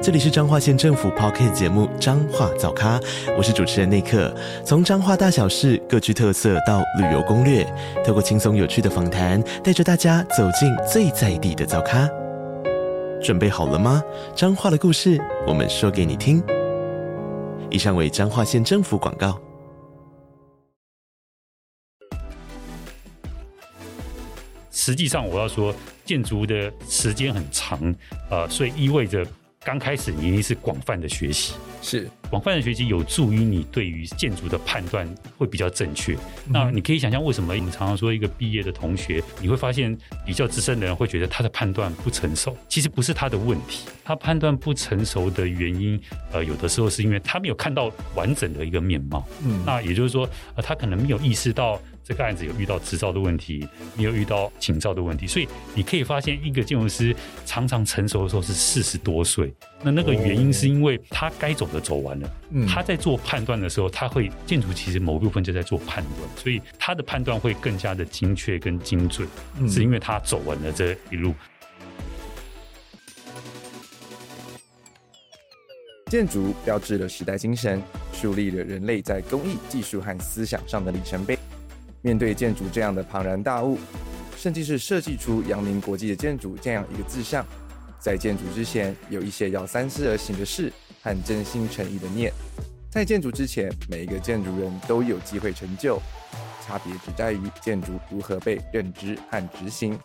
这里是彰化县政府 Podcast 节目《彰化早咖》，我是主持人内克。从彰化大小事各具特色到旅游攻略，透过轻松有趣的访谈，带着大家走进最在地的早咖。准备好了吗？彰化的故事，我们说给你听。以上为彰化县政府广告。实际上，我要说，建筑的时间很长，呃，所以意味着。刚开始你一定是广泛的学习，是。广泛的学习有助于你对于建筑的判断会比较正确。嗯、那你可以想象为什么我们常常说一个毕业的同学，你会发现比较资深的人会觉得他的判断不成熟，其实不是他的问题，他判断不成熟的原因，呃，有的时候是因为他没有看到完整的一个面貌。嗯，那也就是说，呃，他可能没有意识到。这个案子有遇到执照的问题，也有遇到请照的问题，所以你可以发现，一个建筑师常常成熟的时候是四十多岁。那那个原因是因为他该走的走完了，哦、他在做判断的时候，他会建筑其实某部分就在做判断，所以他的判断会更加的精确跟精准，嗯、是因为他走完了这一路。建筑标志了时代精神，树立了人类在工艺技术和思想上的里程碑。面对建筑这样的庞然大物，甚至是设计出扬名国际的建筑这样一个志向，在建筑之前有一些要三思而行的事和真心诚意的念。在建筑之前，每一个建筑人都有机会成就，差别只在于建筑如何被认知和执行。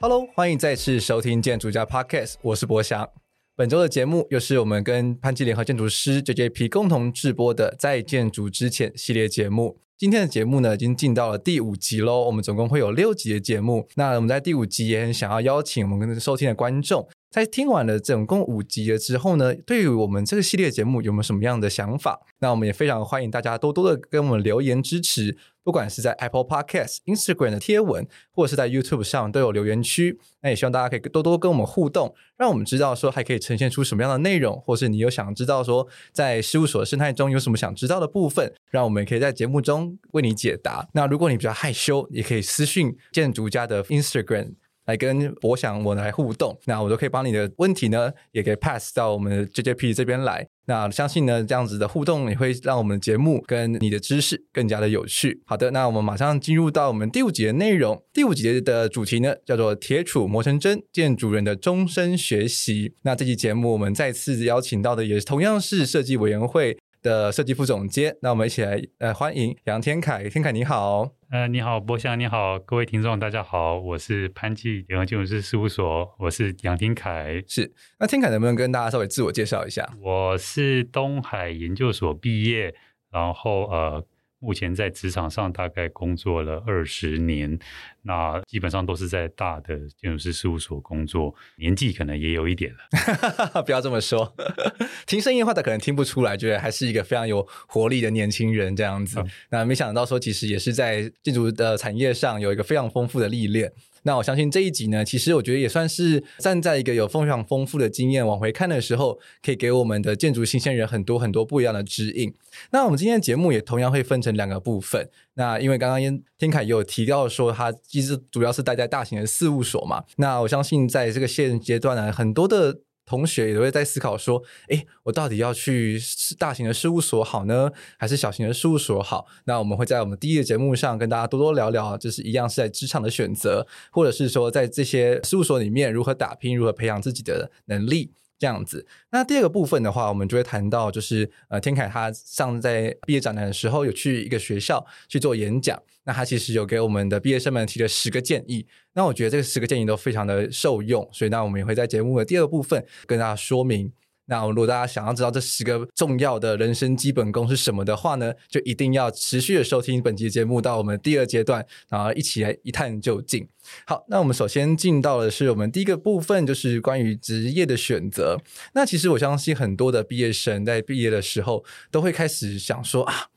Hello，欢迎再次收听建筑家 Podcast，我是博翔。本周的节目又是我们跟潘基联合建筑师 JJP 共同制播的《在建筑之前》系列节目。今天的节目呢，已经进到了第五集喽。我们总共会有六集的节目。那我们在第五集也很想要邀请我们跟收听的观众，在听完了总共五集了之后呢，对于我们这个系列节目有没有什么样的想法？那我们也非常欢迎大家多多的跟我们留言支持。不管是在 Apple Podcast、Instagram 的贴文，或者是在 YouTube 上都有留言区，那也希望大家可以多多跟我们互动，让我们知道说还可以呈现出什么样的内容，或是你有想知道说在事务所的生态中有什么想知道的部分，让我们也可以在节目中为你解答。那如果你比较害羞，也可以私讯建筑家的 Instagram。来跟博翔我来互动，那我都可以把你的问题呢，也可以 pass 到我们的 JJP 这边来。那相信呢，这样子的互动也会让我们的节目跟你的知识更加的有趣。好的，那我们马上进入到我们第五节内容。第五节的主题呢，叫做“铁杵磨成针：建筑人的终身学习”。那这期节目我们再次邀请到的也同样是设计委员会的设计副总监。那我们一起来呃欢迎杨天凯，天凯你好。呃，你好，博翔，你好，各位听众，大家好，我是潘记联合金融师事务所，我是杨天凯。是，那天凯能不能跟大家稍微自我介绍一下？我是东海研究所毕业，然后呃。目前在职场上大概工作了二十年，那基本上都是在大的建筑师事务所工作，年纪可能也有一点了。不要这么说，听声音的话，他可能听不出来，觉得还是一个非常有活力的年轻人这样子。嗯、那没想到说，其实也是在建筑的产业上有一个非常丰富的历练。那我相信这一集呢，其实我觉得也算是站在一个有非常丰富的经验往回看的时候，可以给我们的建筑新鲜人很多很多不一样的指引。那我们今天的节目也同样会分成两个部分。那因为刚刚天凯也有提到说，他其实主要是待在大型的事务所嘛。那我相信在这个现阶段呢，很多的。同学也都会在思考说：“哎，我到底要去大型的事务所好呢，还是小型的事务所好？”那我们会在我们第一个节目上跟大家多多聊聊，就是一样是在职场的选择，或者是说在这些事务所里面如何打拼，如何培养自己的能力。这样子，那第二个部分的话，我们就会谈到，就是呃，天凯他上在毕业展览的时候，有去一个学校去做演讲，那他其实有给我们的毕业生们提了十个建议，那我觉得这十个建议都非常的受用，所以那我们也会在节目的第二个部分跟大家说明。那如果大家想要知道这十个重要的人生基本功是什么的话呢，就一定要持续的收听本期节目到我们第二阶段，然后一起来一探究竟。好，那我们首先进到的是我们第一个部分，就是关于职业的选择。那其实我相信很多的毕业生在毕业的时候都会开始想说啊。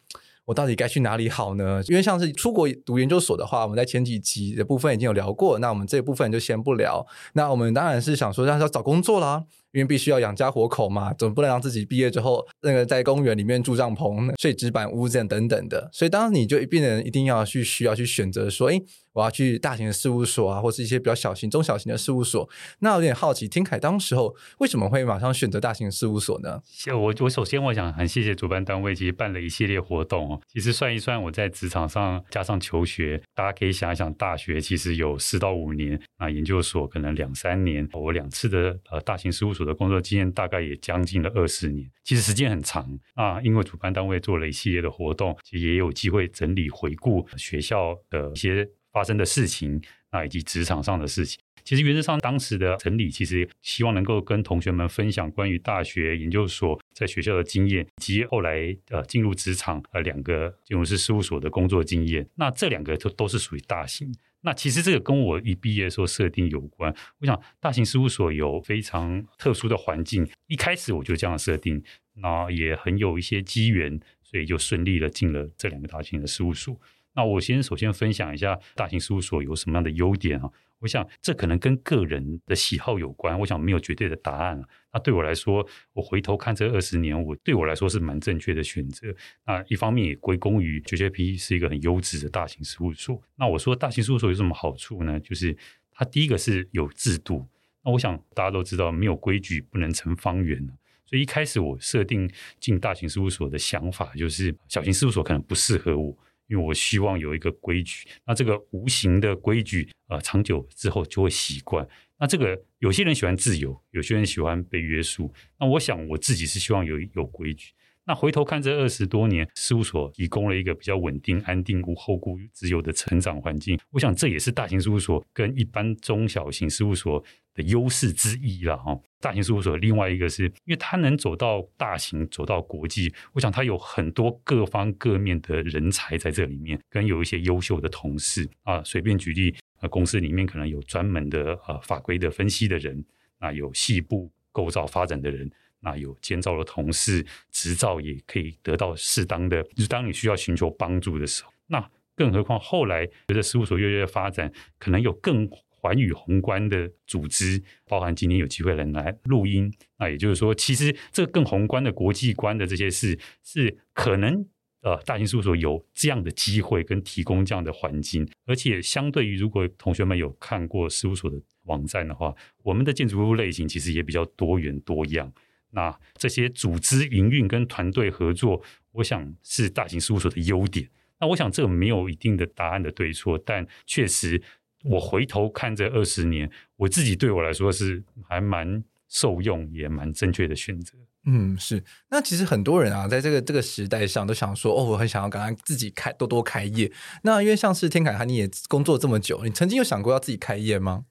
我到底该去哪里好呢？因为像是出国读研究所的话，我们在前几集的部分已经有聊过，那我们这部分就先不聊。那我们当然是想说，让他找工作啦。因为必须要养家活口嘛，总不能让自己毕业之后那个在公园里面住帐篷、睡纸板屋这样等等的。所以，当你就一变人一定要去需要去选择说，诶，我要去大型的事务所啊，或是一些比较小型、中小型的事务所。那有点好奇，天凯当时候为什么会马上选择大型事务所呢？谢我我首先我想很谢谢主办单位，其实办了一系列活动哦。其实算一算，我在职场上加上求学，大家可以想一想，大学其实有四到五年，那研究所可能两三年。我两次的呃大型事务所的工作经验大概也将近了二十年，其实时间很长啊。因为主办单位做了一系列的活动，其实也有机会整理回顾学校的一些发生的事情啊，以及职场上的事情。其实原则上当时的整理，其实希望能够跟同学们分享关于大学研究所在学校的经验，以及后来呃进入职场呃两个金融师事务所的工作经验。那这两个都都是属于大型。那其实这个跟我一毕业的时候设定有关。我想大型事务所有非常特殊的环境，一开始我就这样设定，那也很有一些机缘，所以就顺利的进了这两个大型的事务所。那我先首先分享一下大型事务所有什么样的优点啊？我想这可能跟个人的喜好有关，我想没有绝对的答案了。那对我来说，我回头看这二十年，我对我来说是蛮正确的选择。那一方面也归功于 JJP 是一个很优质的大型事务所。那我说大型事务所有什么好处呢？就是它第一个是有制度。那我想大家都知道，没有规矩不能成方圆。所以一开始我设定进大型事务所的想法，就是小型事务所可能不适合我。因为我希望有一个规矩，那这个无形的规矩，呃，长久之后就会习惯。那这个有些人喜欢自由，有些人喜欢被约束。那我想我自己是希望有有规矩。那回头看这二十多年，事务所提供了一个比较稳定、安定、无后顾之忧的成长环境。我想这也是大型事务所跟一般中小型事务所的优势之一了哈。大型事务所另外一个是因为它能走到大型、走到国际，我想它有很多各方各面的人才在这里面，跟有一些优秀的同事啊。随便举例，呃，公司里面可能有专门的呃法规的分析的人，那有细部构造发展的人。那有监造的同事，执照也可以得到适当的。就是当你需要寻求帮助的时候，那更何况后来随着事务所越来越发展，可能有更环宇宏观的组织，包含今天有机会能来录音。那也就是说，其实这个更宏观的国际观的这些事，是可能呃大型事务所有这样的机会跟提供这样的环境，而且相对于如果同学们有看过事务所的网站的话，我们的建筑物类型其实也比较多元多样。那这些组织营运跟团队合作，我想是大型事务所的优点。那我想这个没有一定的答案的对错，但确实我回头看这二十年，我自己对我来说是还蛮受用，也蛮正确的选择。嗯，是。那其实很多人啊，在这个这个时代上，都想说，哦，我很想要赶快自己开多多开业。那因为像是天凯，你也工作这么久，你曾经有想过要自己开业吗？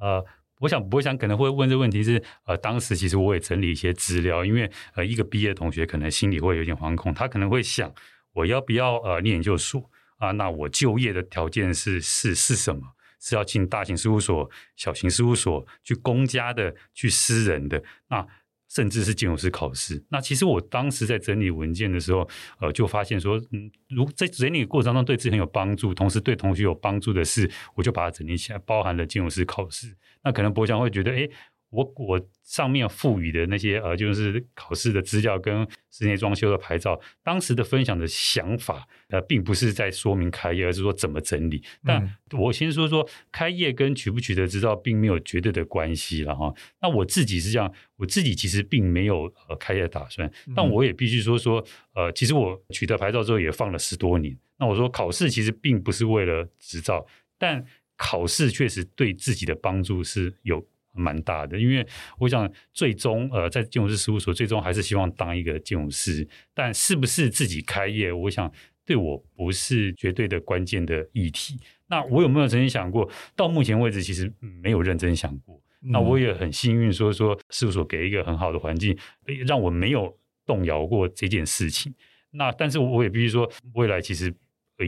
呃。我想，我想可能会问这个问题是，呃，当时其实我也整理一些资料，因为呃，一个毕业同学可能心里会有点惶恐，他可能会想，我要不要呃念研究所啊？那我就业的条件是是是什么？是要进大型事务所、小型事务所，去公家的、去私人的，那甚至是建筑师考试。那其实我当时在整理文件的时候，呃，就发现说，嗯，如在整理过程中对自己很有帮助，同时对同学有帮助的事，我就把它整理起来，包含了建筑师考试。那可能博翔会觉得，哎，我我上面赋予的那些呃，就是考试的资料跟室内装修的牌照，当时的分享的想法，呃，并不是在说明开业，而是说怎么整理。但我先说说开业跟取不取得执照，并没有绝对的关系了哈。那我自己是这样，我自己其实并没有呃开业打算，但我也必须说说，呃，其实我取得牌照之后也放了十多年。那我说考试其实并不是为了执照，但考试确实对自己的帮助是有蛮大的，因为我想最终呃，在金融师事务所，最终还是希望当一个金融师。但是不是自己开业，我想对我不是绝对的关键的议题。那我有没有曾经想过？到目前为止，其实没有认真想过。那我也很幸运，说说事务所给一个很好的环境，让我没有动摇过这件事情。那但是我也必须说，未来其实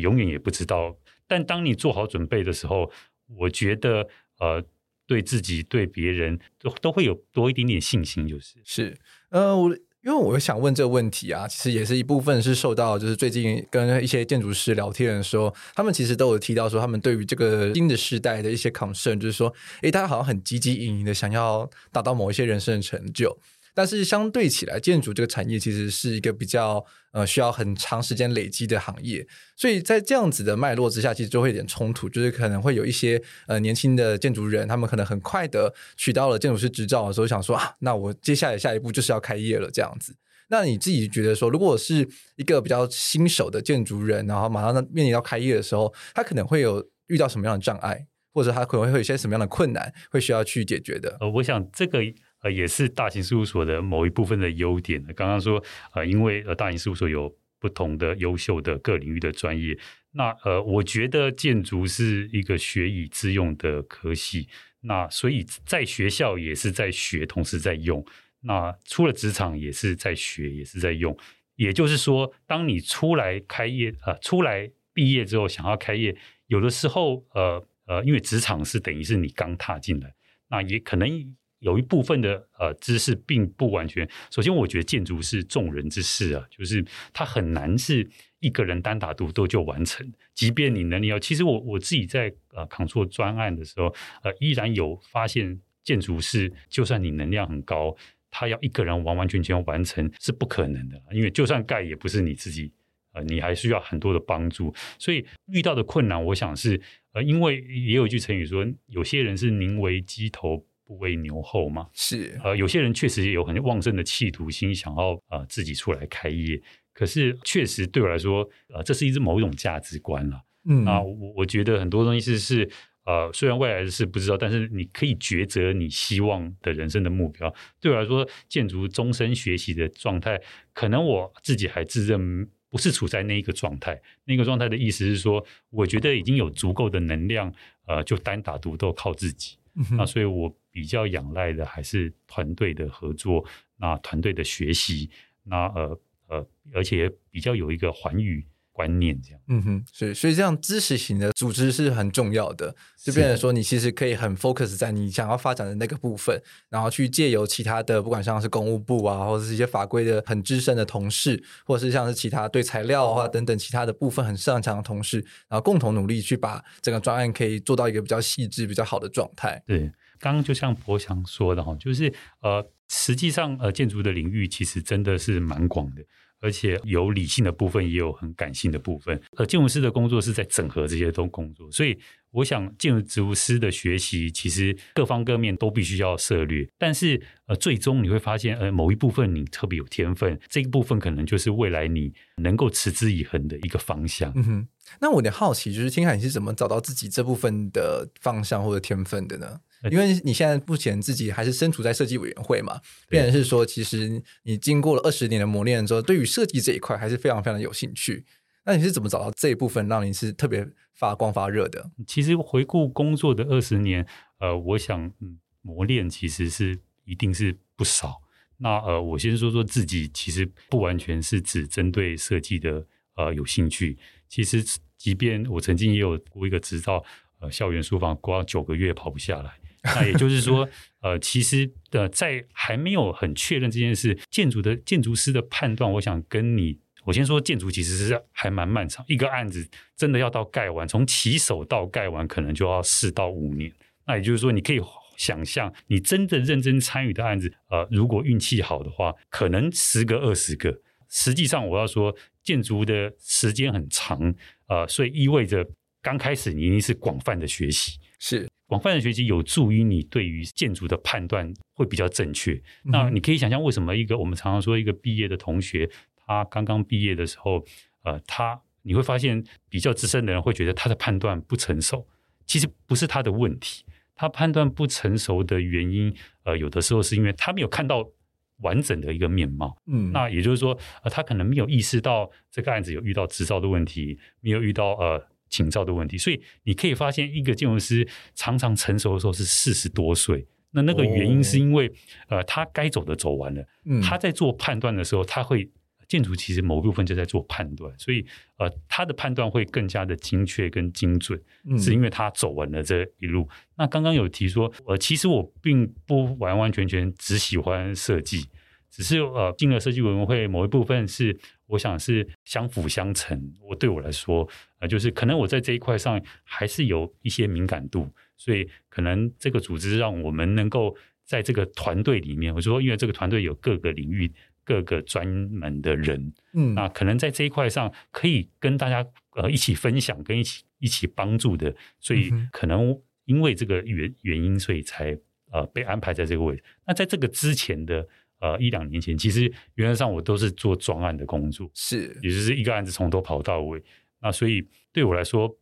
永远也不知道。但当你做好准备的时候，我觉得呃，对自己对别人都都会有多一点点信心，就是是呃，我因为我想问这个问题啊，其实也是一部分是受到就是最近跟一些建筑师聊天的时候，他们其实都有提到说，他们对于这个新的时代的一些 concern，就是说，诶，大家好像很汲汲营营的想要达到某一些人生的成就。但是相对起来，建筑这个产业其实是一个比较呃需要很长时间累积的行业，所以在这样子的脉络之下，其实就会有点冲突，就是可能会有一些呃年轻的建筑人，他们可能很快的取到了建筑师执照的时候，想说啊，那我接下来下一步就是要开业了这样子。那你自己觉得说，如果是一个比较新手的建筑人，然后马上面临到开业的时候，他可能会有遇到什么样的障碍，或者他可能会有一些什么样的困难，会需要去解决的？呃，我想这个。呃，也是大型事务所的某一部分的优点。刚刚说，呃，因为呃，大型事务所有不同的优秀的各领域的专业。那呃，我觉得建筑是一个学以致用的科系。那所以在学校也是在学，同时在用。那出了职场也是在学，也是在用。也就是说，当你出来开业，呃，出来毕业之后想要开业，有的时候，呃呃，因为职场是等于是你刚踏进来，那也可能。有一部分的呃知识并不完全。首先，我觉得建筑是众人之事啊，就是它很难是一个人单打独斗就完成。即便你能力要，其实我我自己在呃扛做专案的时候，呃，依然有发现建筑是，就算你能量很高，他要一个人完完全全完成是不可能的，因为就算盖也不是你自己，呃，你还需要很多的帮助。所以遇到的困难，我想是呃，因为也有一句成语说，有些人是宁为鸡头。不为牛后嘛，是呃，有些人确实也有很旺盛的企图心，想要呃自己出来开业。可是确实对我来说，呃，这是一种某一种价值观了。嗯啊，我我觉得很多东西是是呃，虽然未来的事不知道，但是你可以抉择你希望的人生的目标。对我来说，建筑终身学习的状态，可能我自己还自认不是处在那一个状态。那个状态的意思是说，我觉得已经有足够的能量，呃，就单打独斗靠自己。那所以，我比较仰赖的还是团队的合作，那团队的学习，那呃呃，而且比较有一个寰宇观念这样。嗯哼，所以所以这样知识型的组织是很重要的，就变成说你其实可以很 focus 在你想要发展的那个部分，然后去借由其他的，不管像是公务部啊，或者是一些法规的很资深的同事，或者是像是其他对材料啊等等其他的部分很擅长的同事，然后共同努力去把整个专案可以做到一个比较细致、比较好的状态。对，刚刚就像柏翔说的哈，就是呃，实际上呃，建筑的领域其实真的是蛮广的。而且有理性的部分，也有很感性的部分。呃建筑师的工作是在整合这些都工作，所以我想建筑师的学习其实各方各面都必须要涉猎。但是呃，最终你会发现，呃，某一部分你特别有天分，这一部分可能就是未来你能够持之以恒的一个方向。嗯哼，那我有点好奇，就是青海你是怎么找到自己这部分的方向或者天分的呢？因为你现在目前自己还是身处在设计委员会嘛，变成是说，其实你经过了二十年的磨练之后，对于设计这一块还是非常非常有兴趣。那你是怎么找到这一部分让你是特别发光发热的？其实回顾工作的二十年，呃，我想，嗯，磨练其实是一定是不少。那呃，我先说说自己，其实不完全是只针对设计的呃有兴趣。其实，即便我曾经也有过一个执照，呃，校园书房光九个月跑不下来。那也就是说，呃，其实呃，在还没有很确认这件事，建筑的建筑师的判断，我想跟你，我先说建筑其实是还蛮漫长，一个案子真的要到盖完，从起手到盖完，可能就要四到五年。那也就是说，你可以想象，你真的认真参与的案子，呃，如果运气好的话，可能十个二十个。实际上，我要说，建筑的时间很长，呃，所以意味着刚开始你一定是广泛的学习，是。广泛的学习有助于你对于建筑的判断会比较正确。那你可以想象，为什么一个我们常常说一个毕业的同学，他刚刚毕业的时候，呃，他你会发现比较资深的人会觉得他的判断不成熟。其实不是他的问题，他判断不成熟的原因，呃，有的时候是因为他没有看到完整的一个面貌。嗯，那也就是说，呃，他可能没有意识到这个案子有遇到执照的问题，没有遇到呃。请照的问题，所以你可以发现，一个建筑师常常成熟的时候是四十多岁。那那个原因是因为，哦、呃，他该走的走完了。嗯，他在做判断的时候，他会建筑其实某部分就在做判断，所以呃，他的判断会更加的精确跟精准，嗯、是因为他走完了这一路。那刚刚有提说，呃，其实我并不完完全全只喜欢设计。只是呃，进了设计委员会某一部分是，我想是相辅相成。我对我来说，呃，就是可能我在这一块上还是有一些敏感度，所以可能这个组织让我们能够在这个团队里面，我说因为这个团队有各个领域、各个专门的人，嗯，那可能在这一块上可以跟大家呃一起分享，跟一起一起帮助的，所以可能因为这个原原因，所以才呃被安排在这个位置。那在这个之前的。呃，一两年前，其实原则上我都是做专案的工作，是，也就是一个案子从头跑到尾。那所以对我来说，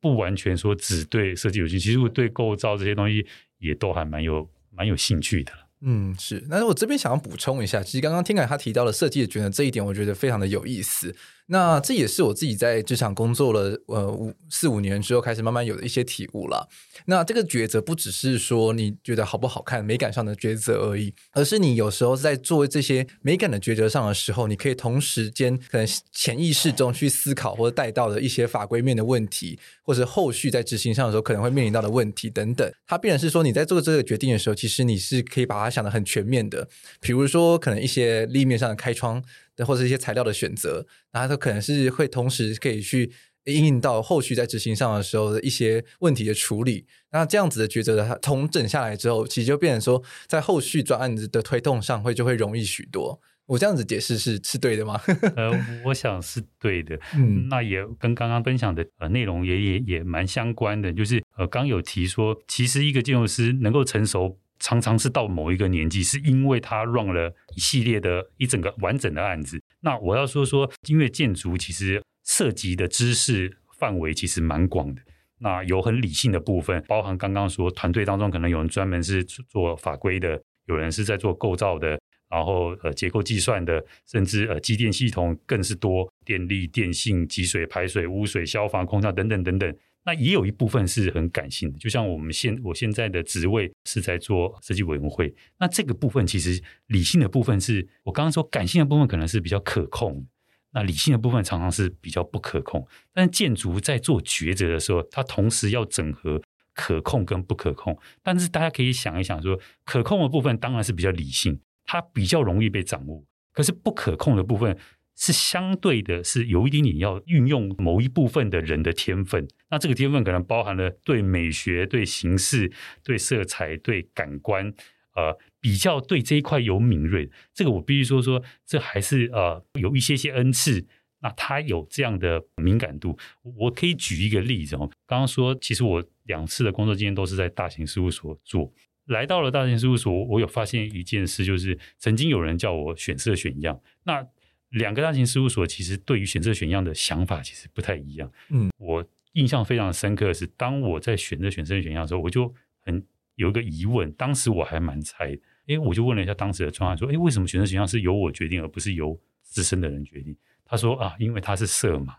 不完全说只对设计有兴趣，其实我对构造这些东西也都还蛮有蛮有兴趣的。嗯，是。那我这边想要补充一下，其实刚刚听凯他提到了设计的觉得这一点，我觉得非常的有意思。那这也是我自己在职场工作了呃五四五年之后，开始慢慢有的一些体悟了。那这个抉择不只是说你觉得好不好看、美感上的抉择而已，而是你有时候在做这些美感的抉择上的时候，你可以同时间可能潜意识中去思考或者带到的一些法规面的问题，或者后续在执行上的时候可能会面临到的问题等等。它必然是说你在做这个决定的时候，其实你是可以把它想得很全面的。比如说，可能一些立面上的开窗。或者一些材料的选择，然后它可能是会同时可以去应用到后续在执行上的时候的一些问题的处理。那这样子的抉择，它统整下来之后，其实就变成说，在后续专案子的推动上会就会容易许多。我这样子解释是是对的吗？呃，我想是对的。嗯，那也跟刚刚分享的呃内容也也也蛮相关的，就是呃刚有提说，其实一个建筑师能够成熟。常常是到某一个年纪，是因为他 run 了一系列的一整个完整的案子。那我要说说，因为建筑其实涉及的知识范围其实蛮广的。那有很理性的部分，包含刚刚说团队当中可能有人专门是做法规的，有人是在做构造的，然后呃结构计算的，甚至呃机电系统更是多，电力、电信、集水、排水、污水、消防、空调等等等等。那也有一部分是很感性的，就像我们现我现在的职位是在做设计委员会，那这个部分其实理性的部分是我刚刚说感性的部分可能是比较可控，那理性的部分常常是比较不可控。但建筑在做抉择的时候，它同时要整合可控跟不可控。但是大家可以想一想说，可控的部分当然是比较理性，它比较容易被掌握，可是不可控的部分。是相对的，是有一点点要运用某一部分的人的天分。那这个天分可能包含了对美学、对形式、对色彩、对感官，呃，比较对这一块有敏锐。这个我必须说说，这还是呃有一些些恩赐。那他有这样的敏感度。我可以举一个例子哦，刚刚说，其实我两次的工作经验都是在大型事务所做。来到了大型事务所，我有发现一件事，就是曾经有人叫我选色选样。那两个大型事务所其实对于选择选样的想法其实不太一样。嗯，我印象非常深刻的是，当我在选择选择选样的时候，我就很有一个疑问。当时我还蛮猜的，诶，我就问了一下当时的专案说：“诶，为什么选择选样是由我决定，而不是由资深的人决定？”他说：“啊，因为他是色盲。”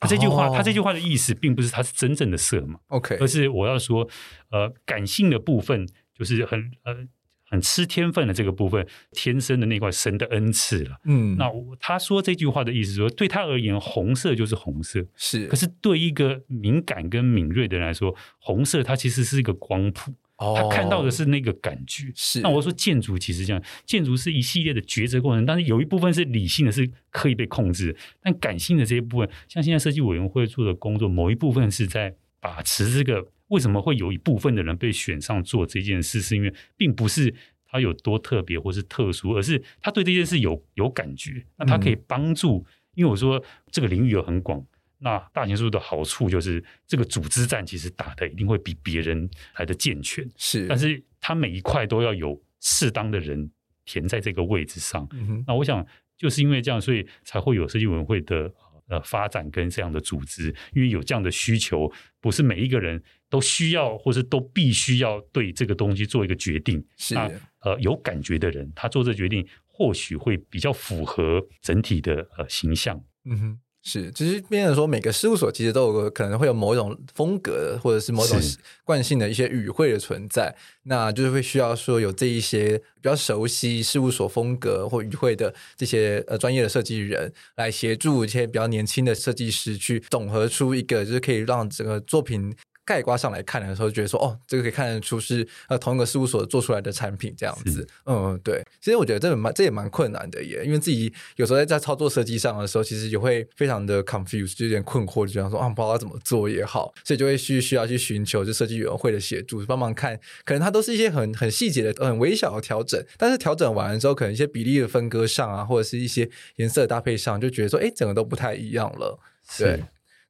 他这句话，他这句话的意思并不是他是真正的色盲，OK，而是我要说，呃，感性的部分就是很呃。很吃天分的这个部分，天生的那块神的恩赐了。嗯，那他说这句话的意思说，对他而言，红色就是红色，是。可是对一个敏感跟敏锐的人来说，红色它其实是一个光谱，哦，他看到的是那个感觉。是。那我说建筑其实这样，建筑是一系列的抉择过程，但是有一部分是理性的，是可以被控制的，但感性的这一部分，像现在设计委员会做的工作，某一部分是在把持这个。为什么会有一部分的人被选上做这件事？是因为并不是他有多特别或是特殊，而是他对这件事有有感觉。那他可以帮助，因为我说这个领域有很广。那大型事务的好处就是，这个组织战其实打的一定会比别人来的健全。是，但是他每一块都要有适当的人填在这个位置上。嗯。那我想就是因为这样，所以才会有设计委员会的。呃，发展跟这样的组织，因为有这样的需求，不是每一个人都需要，或是都必须要对这个东西做一个决定。是那呃，有感觉的人，他做这决定，或许会比较符合整体的呃形象。嗯哼。是，其实变成说，每个事务所其实都有个可能会有某一种风格，或者是某种惯性的一些语汇的存在，那就是会需要说有这一些比较熟悉事务所风格或语汇的这些呃专业的设计人来协助一些比较年轻的设计师去总合出一个就是可以让整个作品概括上来看的时候，觉得说哦，这个可以看得出是呃同一个事务所做出来的产品这样子。嗯，对。其实我觉得这蛮这也蛮困难的耶，因为自己有时候在在操作设计上的时候，其实也会非常的 confused，就有点困惑，就想说啊，不知道怎么做也好，所以就会需需要去寻求就设计委员会的协助，帮忙看，可能它都是一些很很细节的、很微小的调整，但是调整完了之后，可能一些比例的分割上啊，或者是一些颜色的搭配上，就觉得说，哎，整个都不太一样了。对。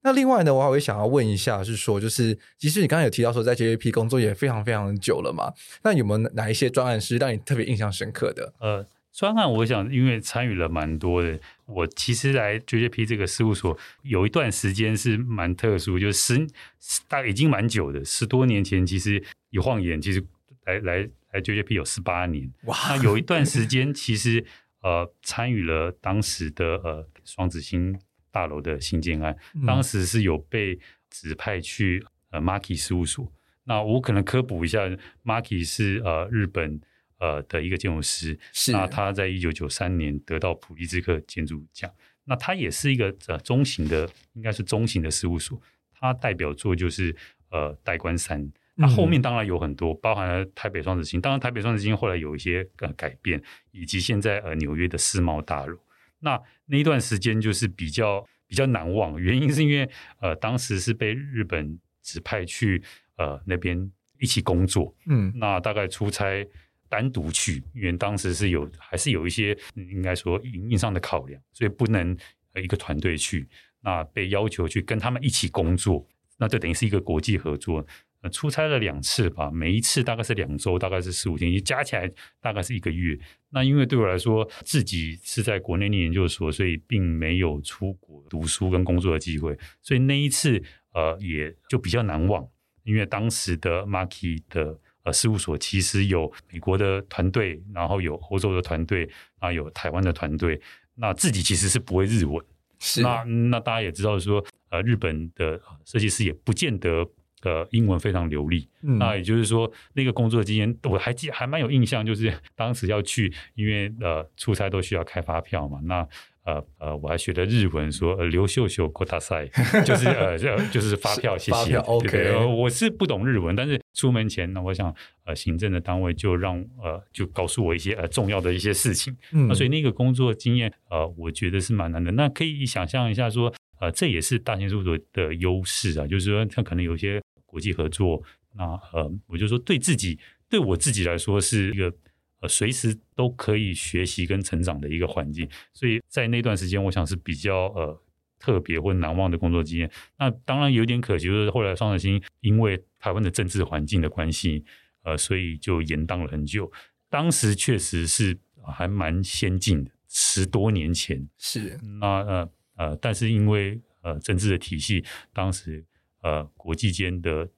那另外呢，我还会想要问一下，是说，就是其实你刚才有提到说，在 JJP 工作也非常非常久了嘛？那有没有哪一些专案是让你特别印象深刻的？呃，专案我想，因为参与了蛮多的。我其实来 JJP 这个事务所有一段时间是蛮特殊，就是十大概已经蛮久的，十多年前，其实一晃眼，其实来来来 JJP 有十八年。哇！那有一段时间，其实呃参与了当时的呃双子星。大楼的新建案，当时是有被指派去呃 Maki 事务所。那我可能科普一下，Maki 是呃日本呃的一个建筑师，是那他在一九九三年得到普利兹克建筑奖。那他也是一个呃中型的，应该是中型的事务所。他代表作就是呃代官山。那后面当然有很多，包含了台北双子星。当然台北双子星后来有一些呃改变，以及现在呃纽约的世贸大楼。那那一段时间就是比较比较难忘，原因是因为呃当时是被日本指派去呃那边一起工作，嗯，那大概出差单独去，因为当时是有还是有一些应该说营运上的考量，所以不能一个团队去，那被要求去跟他们一起工作，那这等于是一个国际合作。出差了两次吧，每一次大概是两周，大概是十五天，加起来大概是一个月。那因为对我来说，自己是在国内念研究所，所以并没有出国读书跟工作的机会，所以那一次呃也就比较难忘。因为当时的 Marky 的呃事务所其实有美国的团队，然后有欧洲的团队，啊有台湾的团队，那自己其实是不会日文。是那那大家也知道说，呃日本的设计师也不见得。呃，英文非常流利，嗯、那也就是说，那个工作经验我还记还蛮有印象，就是当时要去，因为呃出差都需要开发票嘛，那呃呃我还学了日文说，说刘秀秀国大赛，就是呃就是发票，谢谢，OK，对对、呃、我是不懂日文，但是出门前呢，我想呃行政的单位就让呃就告诉我一些呃重要的一些事情，嗯，那所以那个工作经验呃我觉得是蛮难的，那可以想象一下说，呃这也是大型事务所的优势啊，就是说它可能有些。国际合作，那呃，我就说对自己，对我自己来说是一个呃随时都可以学习跟成长的一个环境，所以在那段时间，我想是比较呃特别或难忘的工作经验。那当然有点可惜，就是后来双子星因为台湾的政治环境的关系，呃，所以就延宕了很久。当时确实是还蛮先进的，十多年前是那呃呃，但是因为呃政治的体系，当时。呃，国际间的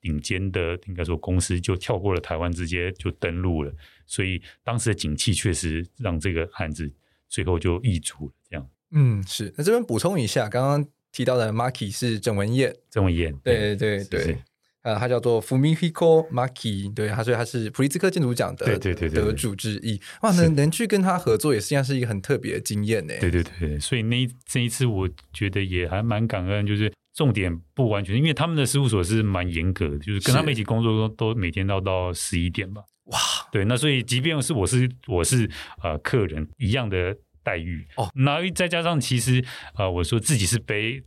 顶尖的应该说公司就跳过了台湾，直接就登陆了，所以当时的景气确实让这个案子最后就易主了。这样，嗯，是。那这边补充一下，刚刚提到的 Marky 是郑文燕，郑文燕，对对对对，呃，他叫做 Fumihiko Maki，对，他所以他是普利兹克建筑奖的对对对得主之一。哇，能能去跟他合作，也实际上是一个很特别的经验呢。对对对，所以那这一次我觉得也还蛮感恩，就是。重点不完全，因为他们的事务所是蛮严格的，就是跟他们一起工作都都每天都到十一点吧。哇，对，那所以即便是我是我是呃客人一样的待遇哦。那再加上其实呃我说自己是背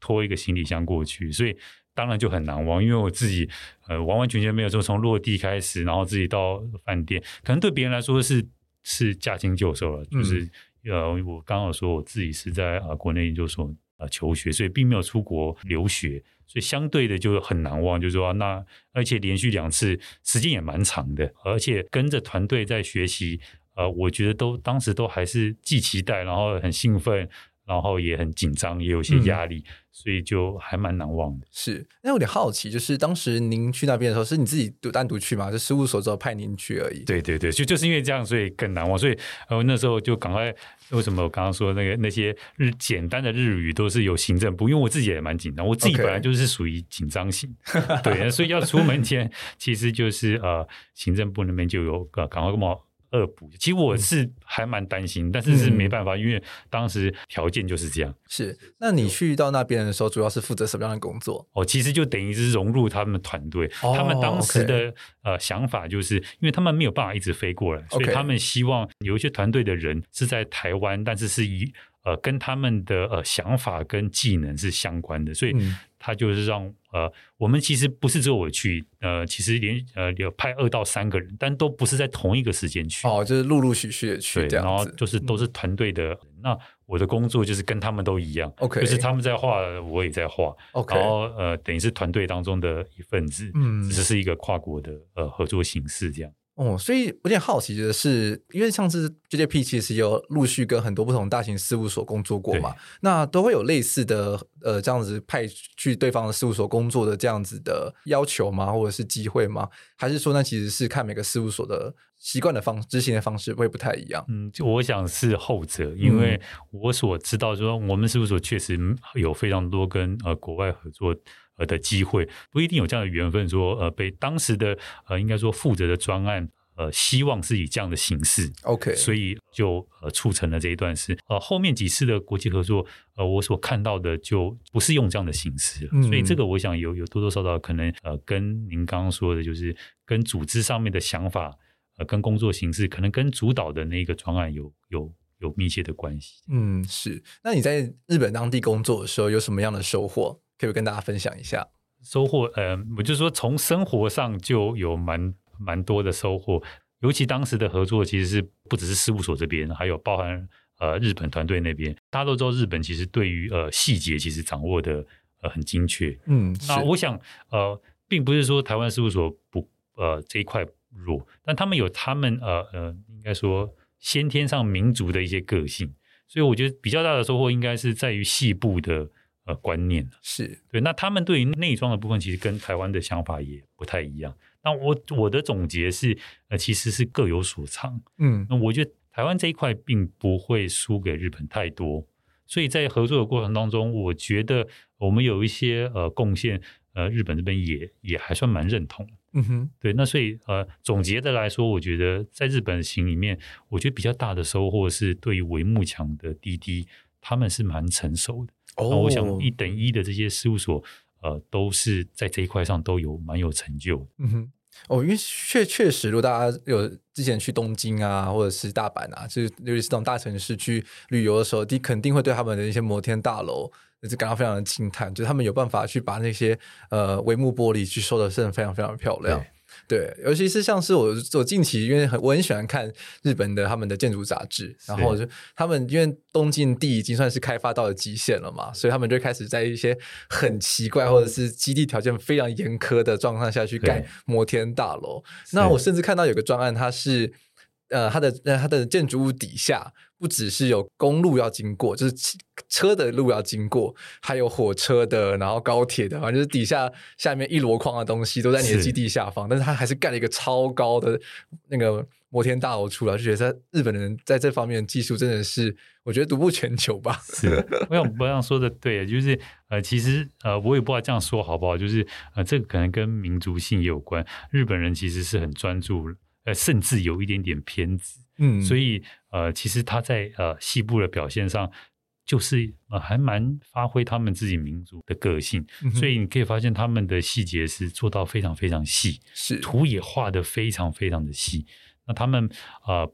拖一个行李箱过去，所以当然就很难忘，因为我自己呃完完全全没有说从落地开始，然后自己到饭店，可能对别人来说是是驾轻就熟了。就是、嗯、呃我刚好说我自己是在呃国内研究所。求学，所以并没有出国留学，所以相对的就很难忘。就是说，那而且连续两次，时间也蛮长的，而且跟着团队在学习，呃，我觉得都当时都还是既期待，然后很兴奋。然后也很紧张，也有些压力，嗯、所以就还蛮难忘的。是，那有点好奇，就是当时您去那边的时候，是你自己独单独去吗？就事务所只有派您去而已。对对对，就就是因为这样，所以更难忘。所以呃那时候就赶快，为什么我刚刚说那个那些日简单的日语都是有行政部，因为我自己也蛮紧张，我自己本来就是属于紧张型。对，所以要出门前，其实就是呃行政部那边就有赶快跟我。恶补。其实我是还蛮担心，但是是没办法，因为当时条件就是这样。是，那你去到那边的时候，主要是负责什么样的工作？哦，其实就等于是融入他们团队。他们当时的呃想法就是，因为他们没有办法一直飞过来，所以他们希望有一些团队的人是在台湾，但是是以。呃，跟他们的呃想法跟技能是相关的，所以他就是让呃，我们其实不是只有我去，呃，其实连呃有派二到三个人，但都不是在同一个时间去，哦，就是陆陆续续的去这样，然后就是都是团队的。嗯、那我的工作就是跟他们都一样，OK，就是他们在画，我也在画，OK，然后呃，等于是团队当中的一份子，嗯，只是是一个跨国的呃合作形式这样。哦，所以有点好奇的是，因为上次 JJP 其实有陆续跟很多不同大型事务所工作过嘛，那都会有类似的呃这样子派去对方的事务所工作的这样子的要求吗？或者是机会吗？还是说那其实是看每个事务所的习惯的方执行的方式会不太一样？嗯，就我想是后者，因为我所知道说我们事务所确实有非常多跟呃国外合作。呃的机会不一定有这样的缘分，说呃被当时的呃应该说负责的专案呃希望是以这样的形式，OK，所以就呃促成了这一段事。呃后面几次的国际合作，呃我所看到的就不是用这样的形式，嗯、所以这个我想有有多多少少可能呃跟您刚刚说的，就是跟组织上面的想法呃跟工作形式，可能跟主导的那个专案有有有密切的关系。嗯，是。那你在日本当地工作的时候有什么样的收获？可以跟大家分享一下收获。呃，我就说从生活上就有蛮蛮多的收获，尤其当时的合作其实是不只是事务所这边，还有包含呃日本团队那边。大家都知道日本其实对于呃细节其实掌握的呃很精确。嗯，那我想呃，并不是说台湾事务所不呃这一块弱，但他们有他们呃呃应该说先天上民族的一些个性，所以我觉得比较大的收获应该是在于细部的。呃，观念是对。那他们对于内装的部分，其实跟台湾的想法也不太一样。那我我的总结是，呃，其实是各有所长。嗯，那我觉得台湾这一块并不会输给日本太多。所以在合作的过程当中，我觉得我们有一些呃贡献，呃，日本这边也也还算蛮认同。嗯哼，对。那所以呃，总结的来说，我觉得在日本行里面，我觉得比较大的收获是对于帷幕墙的滴滴，他们是蛮成熟的。哦，我想一等一的这些事务所，呃，都是在这一块上都有蛮有成就。嗯哼，哦，因为确确实，如果大家有之前去东京啊，或者是大阪啊，就是尤其是这种大城市去旅游的时候，你肯定会对他们的一些摩天大楼，也是感到非常的惊叹，就是他们有办法去把那些呃帷幕玻璃去收的是非常非常漂亮。对，尤其是像是我我近期，因为很我很喜欢看日本的他们的建筑杂志，然后就他们因为东京地已经算是开发到了极限了嘛，所以他们就开始在一些很奇怪或者是基地条件非常严苛的状况下去盖摩天大楼。那我甚至看到有个专案，它是呃它的呃它的建筑物底下。不只是有公路要经过，就是车的路要经过，还有火车的，然后高铁的，反正就是底下下面一箩筐的东西都在你的基地下方。是，但是他还是盖了一个超高的那个摩天大楼出来，就觉得日本人在这方面的技术真的是，我觉得独步全球吧。是，我想我想说的对，就是呃，其实呃，我也不知道这样说好不好，就是呃，这个可能跟民族性也有关。日本人其实是很专注，呃，甚至有一点点偏执。嗯，所以呃，其实他在呃细部的表现上，就是呃还蛮发挥他们自己民族的个性。嗯、所以你可以发现他们的细节是做到非常非常细，是图也画的非常非常的细。那他们呃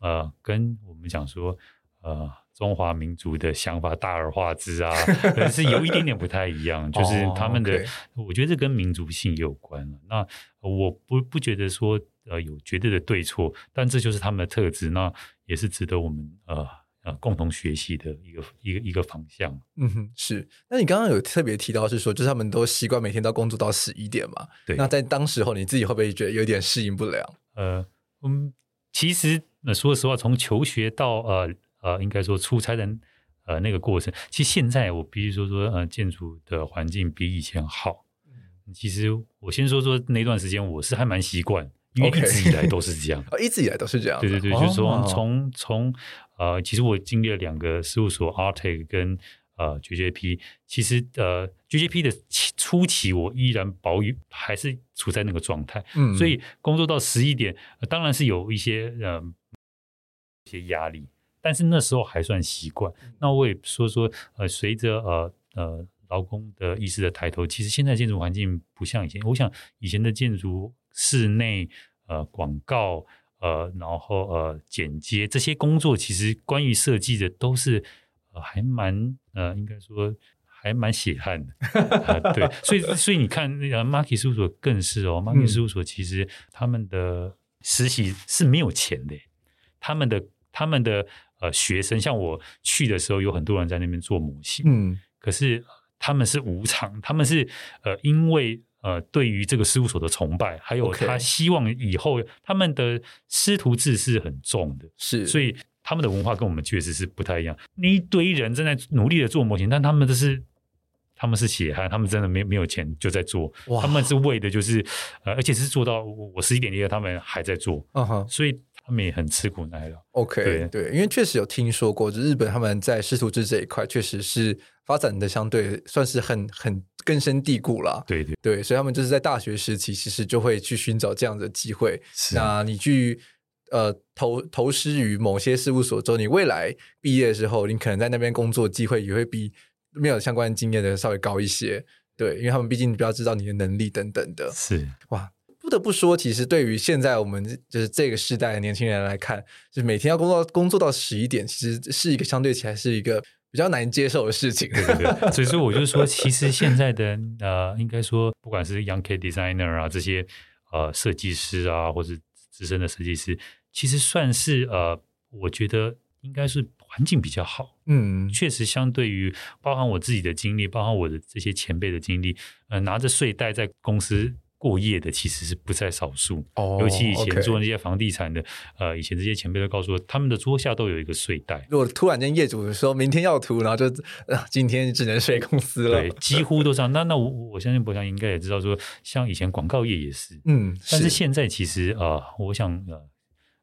呃跟我们讲说呃中华民族的想法大而化之啊，可是有一点点不太一样，就是他们的，我觉得这跟民族性有关了。那我不不觉得说。呃，有绝对的对错，但这就是他们的特质，那也是值得我们呃呃共同学习的一个一个一个方向。嗯哼，是。那你刚刚有特别提到是说，就是他们都习惯每天都工作到十一点嘛？对。那在当时候，你自己会不会觉得有点适应不良？呃，嗯，其实呃，说实话，从求学到呃呃，应该说出差的呃那个过程，其实现在我必须说说呃，建筑的环境比以前好。嗯。其实我先说说那段时间，我是还蛮习惯。因为一直以来都是这样，okay. 一直以来都是这样。对对对，就是说从从呃，其实我经历了两个事务所 Artec 跟呃 GJP，其实呃 GJP 的初期我依然保有还是处在那个状态，嗯，所以工作到十一点，呃，当然是有一些呃一些压力，但是那时候还算习惯。那我也说说呃，随着呃呃劳工的意识的抬头，其实现在建筑环境不像以前。我想以前的建筑室内呃广告。呃，然后呃，剪接这些工作，其实关于设计的都是呃，还蛮呃，应该说还蛮血汗的。呃、对，所以所以你看，呃，Marky 事务所更是哦，Marky 事务所其实他们的实习是没有钱的，他们的他们的呃学生，像我去的时候，有很多人在那边做模型，嗯，可是他们是无偿，他们是呃，因为。呃，对于这个事务所的崇拜，还有他希望以后他们的师徒制是很重的，是，所以他们的文化跟我们确实是不太一样。那一堆人正在努力的做模型，但他们这是他们是血汗，他们真的没没有钱就在做，他们是为的就是呃，而且是做到我十一点离开，他们还在做，嗯哼，所以他们也很吃苦耐劳。OK，对。对，因为确实有听说过，就日本他们在师徒制这一块确实是发展的相对算是很很。根深蒂固了，对对。对，所以他们就是在大学时期，其实就会去寻找这样的机会。是。那你去呃投投师于某些事务所之后，你未来毕业的时候，你可能在那边工作机会也会比没有相关经验的稍微高一些。对，因为他们毕竟比较知道你的能力等等的。是哇，不得不说，其实对于现在我们就是这个时代的年轻人来看，就是每天要工作工作到十一点，其实是一个相对起来是一个。比较难接受的事情，对对对，所以说我就说，其实现在的呃，应该说，不管是 Young K Designer 啊，这些呃设计师啊，或者资深的设计师，其实算是呃，我觉得应该是环境比较好。嗯，确实，相对于包含我自己的经历，包含我的这些前辈的经历，呃，拿着睡袋在公司。过夜的其实是不在少数，哦、尤其以前做那些房地产的呃，以前这些前辈都告诉我，他们的桌下都有一个睡袋。如果突然间业主说明天要涂，然后就、呃、今天只能睡公司了，对，几乎都这样。那那我我相信博翔应该也知道说，像以前广告业也是，嗯，但是现在其实呃，我想呃，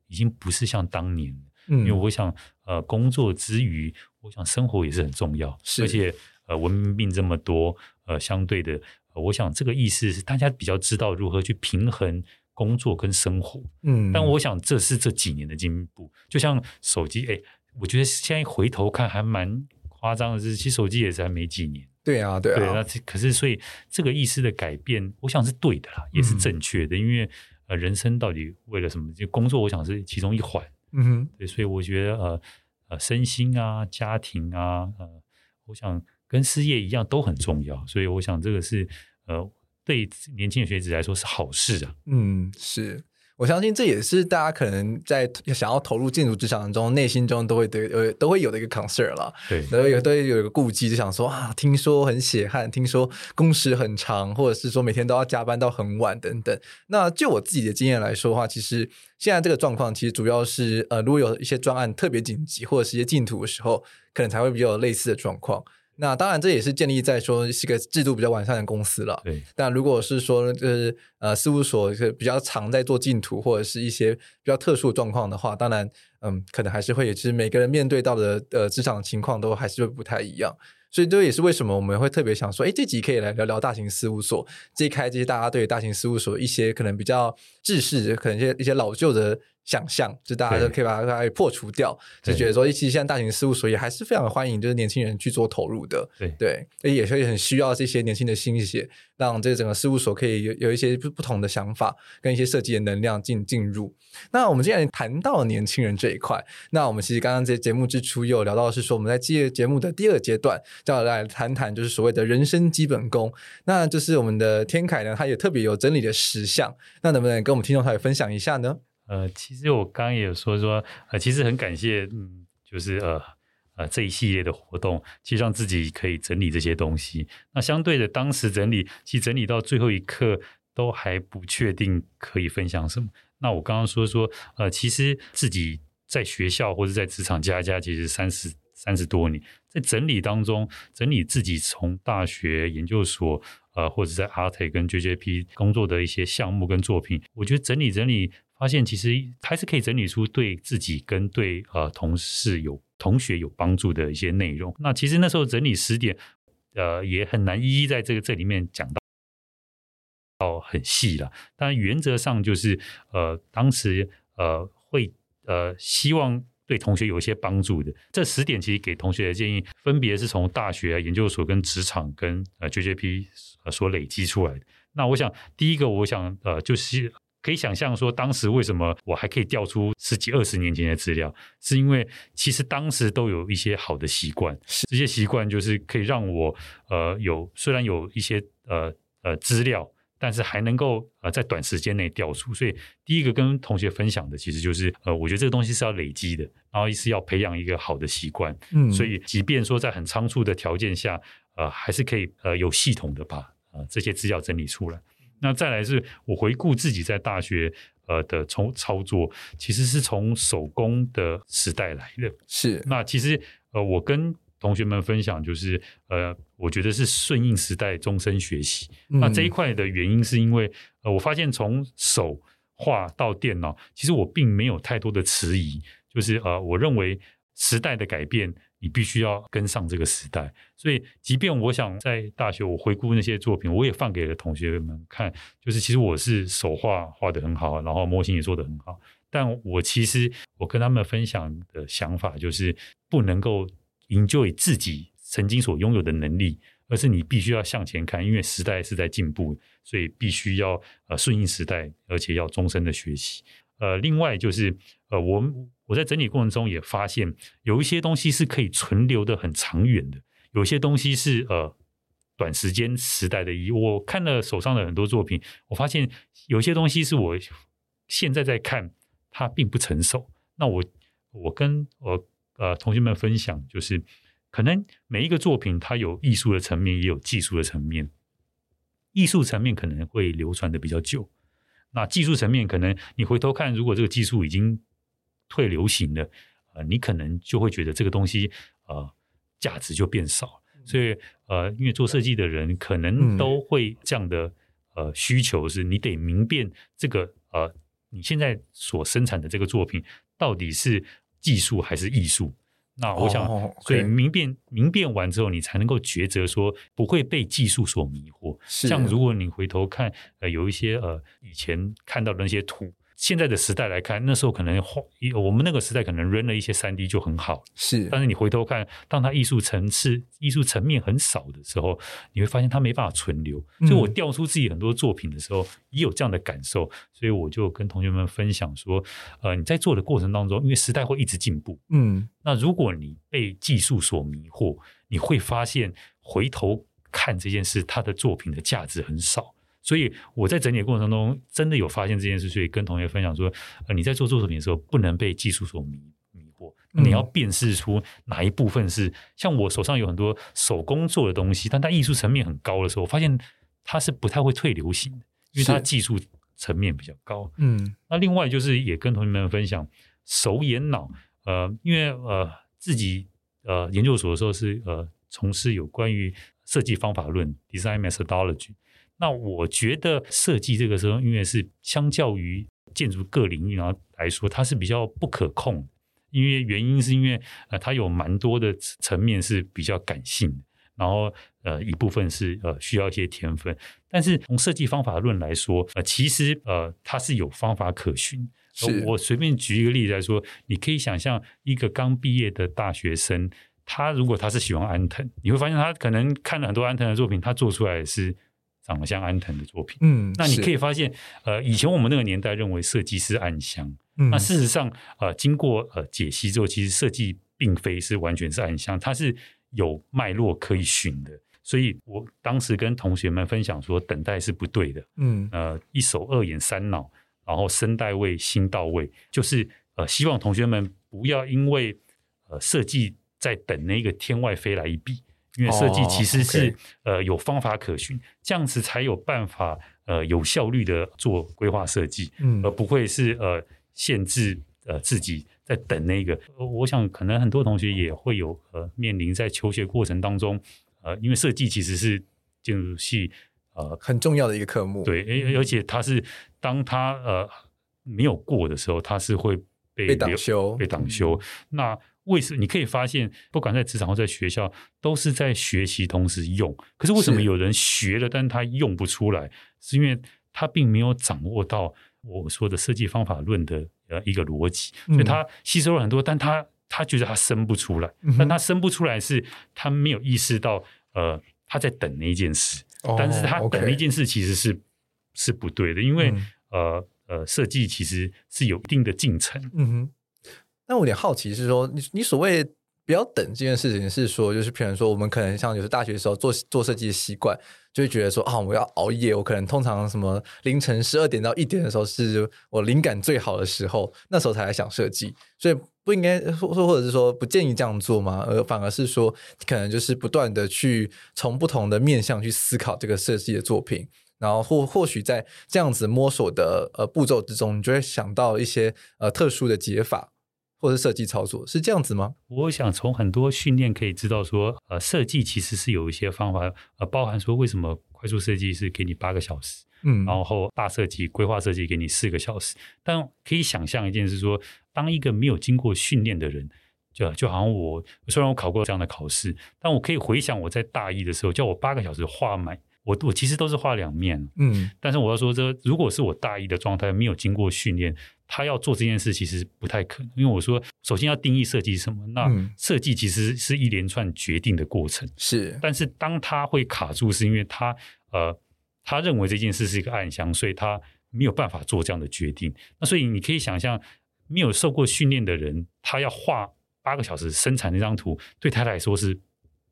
已经不是像当年，嗯，因为我想呃，工作之余，我想生活也是很重要，是而且呃，文明病这么多，呃，相对的。我想这个意思是大家比较知道如何去平衡工作跟生活，嗯，但我想这是这几年的进步。就像手机，哎，我觉得现在回头看还蛮夸张的是，其实手机也才没几年。对啊，对啊。对，那可是所以这个意思的改变，我想是对的啦，也是正确的。嗯、因为呃，人生到底为了什么？就工作，我想是其中一环。嗯哼，对，所以我觉得呃呃，身心啊，家庭啊，呃，我想。跟事业一样都很重要，所以我想这个是呃，对年轻的学子来说是好事啊。嗯，是，我相信这也是大家可能在想要投入建筑职场中，内心中都会对呃都会有的一个 concern 了。对，都有都有一个顾忌，就想说啊，听说很血汗，听说工时很长，或者是说每天都要加班到很晚等等。那就我自己的经验来说的话，其实现在这个状况其实主要是呃，如果有一些专案特别紧急，或者是一些竞图的时候，可能才会比较有类似的状况。那当然，这也是建立在说是一个制度比较完善的公司了。对。但如果是说就是呃事务所是比较常在做净土或者是一些比较特殊的状况的话，当然嗯，可能还是会，也是每个人面对到的呃职场情况都还是会不太一样。所以这也是为什么我们会特别想说，哎，这集可以来聊聊大型事务所，揭开这些大家对大型事务所一些可能比较制式，可能一些一些老旧的。想象，就大家都可以把它给破除掉，就觉得说，其实现在大型事务所也还是非常欢迎，就是年轻人去做投入的，对。对，也所以很需要这些年轻的心血，让这整个事务所可以有有一些不不同的想法，跟一些设计的能量进进入。那我们既然谈到年轻人这一块，那我们其实刚刚在节目之初又聊到的是说，我们在这节目的第二阶段，就要来谈谈就是所谓的人生基本功，那就是我们的天凯呢，他也特别有整理的十项，那能不能跟我们听众朋友分享一下呢？呃，其实我刚刚也有说说，呃，其实很感谢，嗯，就是呃呃这一系列的活动，其实让自己可以整理这些东西。那相对的，当时整理，其实整理到最后一刻都还不确定可以分享什么。那我刚刚说说，呃，其实自己在学校或者在职场加加，其实三十三十多年，在整理当中，整理自己从大学、研究所，呃，或者在 ARTE 跟 JJP 工作的一些项目跟作品，我觉得整理整理。发现其实还是可以整理出对自己跟对呃同事有同学有帮助的一些内容。那其实那时候整理十点，呃，也很难一一在这个这里面讲到到很细了。但原则上就是，呃，当时呃会呃希望对同学有一些帮助的。这十点其实给同学的建议，分别是从大学、研究所、跟职场、跟呃 JJP 所累积出来的。那我想，第一个，我想呃就是。可以想象说，当时为什么我还可以调出十几二十年前的资料，是因为其实当时都有一些好的习惯，这些习惯就是可以让我呃有虽然有一些呃呃资料，但是还能够呃在短时间内调出。所以第一个跟同学分享的，其实就是呃我觉得这个东西是要累积的，然后是要培养一个好的习惯。嗯，所以即便说在很仓促的条件下，呃还是可以呃有系统的把呃这些资料整理出来。那再来是我回顾自己在大学呃的从操作，其实是从手工的时代来的。是，那其实呃我跟同学们分享就是呃我觉得是顺应时代，终身学习。嗯、那这一块的原因是因为呃我发现从手画到电脑，其实我并没有太多的迟疑，就是呃我认为时代的改变。你必须要跟上这个时代，所以即便我想在大学，我回顾那些作品，我也放给了同学们看。就是其实我是手画画得很好，然后模型也做得很好，但我其实我跟他们分享的想法就是不能够 enjoy 自己曾经所拥有的能力，而是你必须要向前看，因为时代是在进步，所以必须要呃顺应时代，而且要终身的学习。呃，另外就是呃我。我在整理过程中也发现，有一些东西是可以存留的很长远的，有些东西是呃短时间时代的遗。我看了手上的很多作品，我发现有些东西是我现在在看，它并不成熟。那我我跟我呃同学们分享，就是可能每一个作品它有艺术的层面，也有技术的层面。艺术层面可能会流传的比较久，那技术层面可能你回头看，如果这个技术已经退流行了，呃，你可能就会觉得这个东西呃价值就变少，所以呃，因为做设计的人可能都会这样的呃需求，是你得明辨这个呃你现在所生产的这个作品到底是技术还是艺术。那我想，所以明辨明辨完之后，你才能够抉择说不会被技术所迷惑。像如果你回头看呃有一些呃以前看到的那些图。现在的时代来看，那时候可能画，我们那个时代可能 run 了一些三 D 就很好，是。但是你回头看，当它艺术层次、艺术层面很少的时候，你会发现它没办法存留。所以我调出自己很多作品的时候，也有这样的感受。所以我就跟同学们分享说，呃，你在做的过程当中，因为时代会一直进步，嗯，那如果你被技术所迷惑，你会发现回头看这件事，他的作品的价值很少。所以我在整理的过程中，真的有发现这件事，所以跟同学分享说：呃，你在做作品的时候，不能被技术所迷迷惑，你要辨识出哪一部分是像我手上有很多手工做的东西，但它艺术层面很高的时候，我发现它是不太会退流行的，因为它技术层面比较高。嗯，那另外就是也跟同学们分享手眼脑，呃，因为呃自己呃研究所的时候是呃从事有关于设计方法论 （design methodology）。那我觉得设计这个时候，因为是相较于建筑各领域然后来说，它是比较不可控。因为原因是因为呃，它有蛮多的层面是比较感性的，然后呃一部分是呃需要一些天分。但是从设计方法论来说，呃其实呃它是有方法可循。是我随便举一个例子来说，你可以想象一个刚毕业的大学生，他如果他是喜欢安藤，你会发现他可能看了很多安藤的作品，他做出来是。长得像安藤的作品，嗯，那你可以发现，呃，以前我们那个年代认为设计是暗香，嗯，那事实上，呃，经过呃解析之后，其实设计并非是完全是暗香，它是有脉络可以循的。所以我当时跟同学们分享说，等待是不对的，嗯，呃，一手二眼三脑，然后身带位心到位，就是呃，希望同学们不要因为呃设计在等那个天外飞来一笔。因为设计其实是、oh. 呃有方法可循，这样子才有办法呃有效率的做规划设计，嗯，而不会是呃限制呃自己在等那个。我想可能很多同学也会有呃面临在求学过程当中，呃，因为设计其实是建筑系呃很重要的一个科目，对，而且它是当它呃没有过的时候，它是会被，被挡修，被挡修。嗯、那为什么？你可以发现，不管在职场或在学校，都是在学习同时用。可是为什么有人学了，但他用不出来？是因为他并没有掌握到我说的设计方法论的呃一个逻辑，所以他吸收了很多，但他他觉得他生不出来。但他生不出来是他没有意识到，呃，他在等那一件事，但是他等那一件事其实是是不对的，因为呃呃，设计其实是有一定的进程。嗯哼。那我有点好奇是说，你你所谓不要等这件事情，是说就是，譬如说，我们可能像就是大学的时候做做设计的习惯，就会觉得说啊，我要熬夜，我可能通常什么凌晨十二点到一点的时候是我灵感最好的时候，那时候才来想设计，所以不应该说或者是说不建议这样做吗？而反而是说，可能就是不断的去从不同的面向去思考这个设计的作品，然后或或许在这样子摸索的呃步骤之中，你就会想到一些呃特殊的解法。或者设计操作是这样子吗？我想从很多训练可以知道说，呃，设计其实是有一些方法，呃，包含说为什么快速设计是给你八个小时，嗯，然后大设计、规划设计给你四个小时。但可以想象一件事说，当一个没有经过训练的人，就就好像我，虽然我考过这样的考试，但我可以回想我在大一的时候，叫我八个小时画满。我我其实都是画两面，嗯，但是我要说这，如果是我大一的状态，没有经过训练，他要做这件事其实不太可能，因为我说首先要定义设计是什么，那设计其实是一连串决定的过程，是、嗯，但是当他会卡住，是因为他呃，他认为这件事是一个暗箱，所以他没有办法做这样的决定。那所以你可以想象，没有受过训练的人，他要画八个小时生产那张图，对他来说是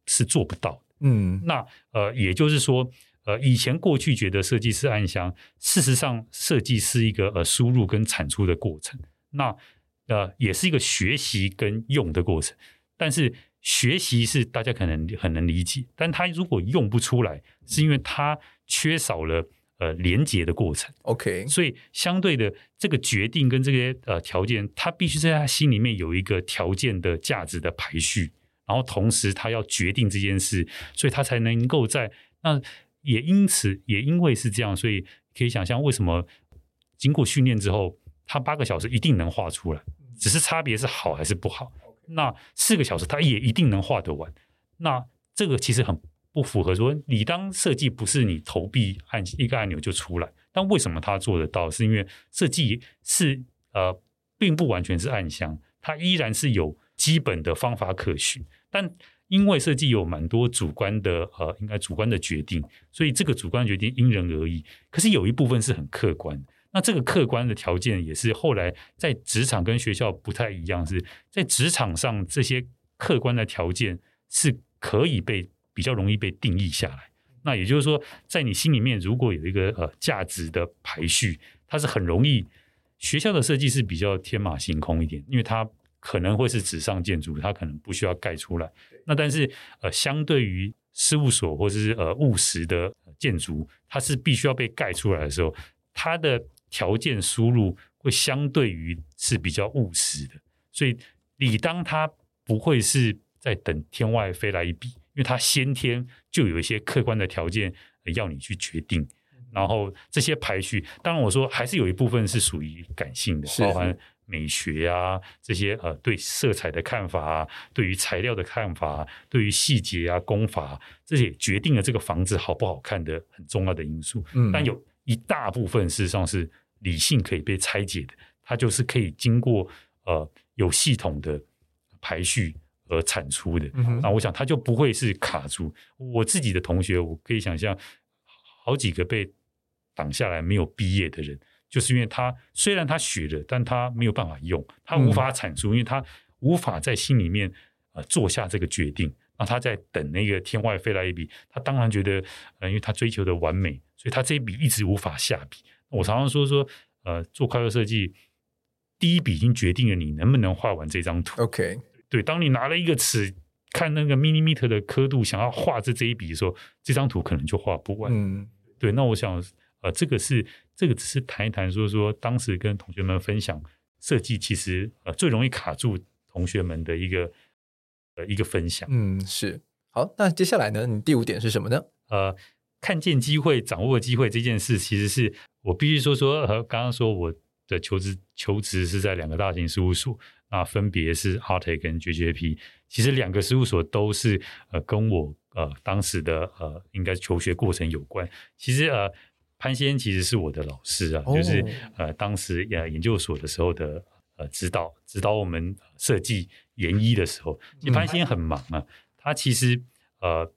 是做不到，嗯，那呃，也就是说。呃，以前过去觉得设计是暗箱，事实上设计是一个呃输入跟产出的过程，那呃也是一个学习跟用的过程。但是学习是大家可能很能理解，但他如果用不出来，是因为他缺少了呃连接的过程。OK，所以相对的这个决定跟这些呃条件，他必须在他心里面有一个条件的价值的排序，然后同时他要决定这件事，所以他才能够在那。也因此，也因为是这样，所以可以想象为什么经过训练之后，他八个小时一定能画出来，只是差别是好还是不好。那四个小时他也一定能画得完。那这个其实很不符合说，你当设计不是你投币按一个按钮就出来，但为什么他做得到？是因为设计是呃，并不完全是暗箱，它依然是有基本的方法可循，但。因为设计有蛮多主观的，呃，应该主观的决定，所以这个主观决定因人而异。可是有一部分是很客观，那这个客观的条件也是后来在职场跟学校不太一样，是在职场上这些客观的条件是可以被比较容易被定义下来。那也就是说，在你心里面如果有一个呃价值的排序，它是很容易。学校的设计是比较天马行空一点，因为它。可能会是纸上建筑，它可能不需要盖出来。那但是呃，相对于事务所或者是呃务实的建筑，它是必须要被盖出来的时候，它的条件输入会相对于是比较务实的。所以理当它不会是在等天外飞来一笔，因为它先天就有一些客观的条件要你去决定。然后这些排序，当然我说还是有一部分是属于感性的，包含。美学啊，这些呃，对色彩的看法啊，对于材料的看法啊，对于细节啊、工法啊，这些决定了这个房子好不好看的很重要的因素。嗯，但有一大部分事实上是理性可以被拆解的，它就是可以经过呃有系统的排序而产出的。嗯，那我想它就不会是卡住。我自己的同学，我可以想象好几个被挡下来没有毕业的人。就是因为他虽然他学了，但他没有办法用，他无法产出，嗯、因为他无法在心里面呃做下这个决定。那他在等那个天外飞来一笔，他当然觉得呃，因为他追求的完美，所以他这一笔一直无法下笔。我常常说说呃，做快乐设计，第一笔已经决定了你能不能画完这张图。OK，对，当你拿了一个尺看那个 millimeter 的刻度，想要画这这一笔的时候，这张图可能就画不完。嗯，对，那我想。呃，这个是这个只是谈一谈，说说当时跟同学们分享设计，其实呃最容易卡住同学们的一个呃一个分享。嗯，是。好，那接下来呢？你第五点是什么呢？呃，看见机会，掌握机会这件事，其实是我必须说说。呃，刚刚说我的求职求职是在两个大型事务所，那分别是 Artec 跟 JJP。其实两个事务所都是呃跟我呃当时的呃应该求学过程有关。其实呃潘先其实是我的老师啊，哦、就是呃当时呃研究所的时候的呃指导指导我们设计研一的时候，其实潘先很忙啊，嗯、他其实呃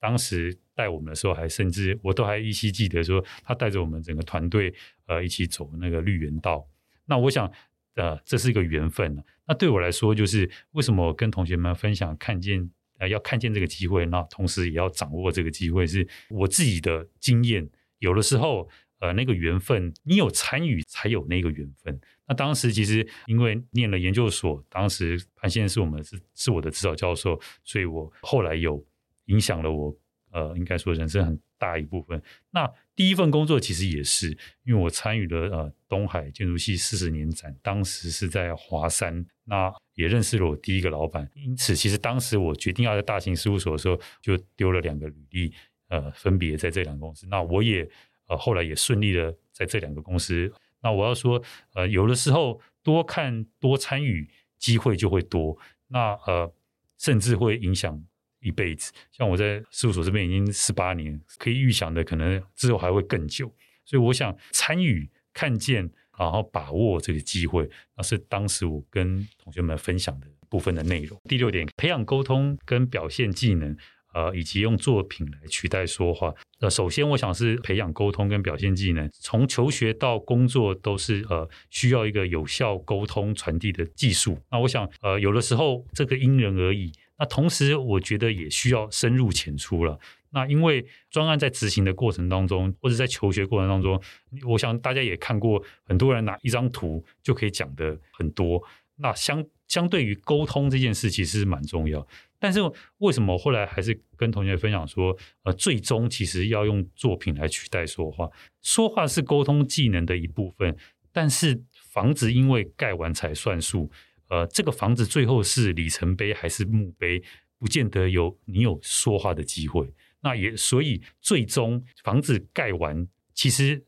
当时带我们的时候还甚至我都还依稀记得说他带着我们整个团队呃一起走那个绿园道。那我想。呃，这是一个缘分。那对我来说，就是为什么我跟同学们分享，看见呃，要看见这个机会，那同时也要掌握这个机会，是我自己的经验。有的时候，呃，那个缘分，你有参与才有那个缘分。那当时其实因为念了研究所，当时潘先生是我们是是我的指导教授，所以我后来有影响了我。呃，应该说人生很大一部分。那第一份工作其实也是，因为我参与了呃东海建筑系四十年展，当时是在华山，那也认识了我第一个老板。因此，其实当时我决定要在大型事务所的时候，就丢了两个履历，呃，分别在这两个公司。那我也呃后来也顺利的在这两个公司。那我要说，呃，有的时候多看多参与，机会就会多。那呃，甚至会影响。一辈子，像我在事务所这边已经十八年，可以预想的可能之后还会更久，所以我想参与、看见，然后把握这个机会，那是当时我跟同学们分享的部分的内容。第六点，培养沟通跟表现技能，呃，以及用作品来取代说话。呃，首先我想是培养沟通跟表现技能，从求学到工作都是呃需要一个有效沟通传递的技术。那我想，呃，有的时候这个因人而异。那同时，我觉得也需要深入浅出了。那因为专案在执行的过程当中，或者在求学过程当中，我想大家也看过，很多人拿一张图就可以讲得很多。那相相对于沟通这件事，其实是蛮重要。但是为什么后来还是跟同学分享说，呃，最终其实要用作品来取代说话。说话是沟通技能的一部分，但是房子因为盖完才算数。呃，这个房子最后是里程碑还是墓碑，不见得有你有说话的机会。那也所以最终房子盖完，其实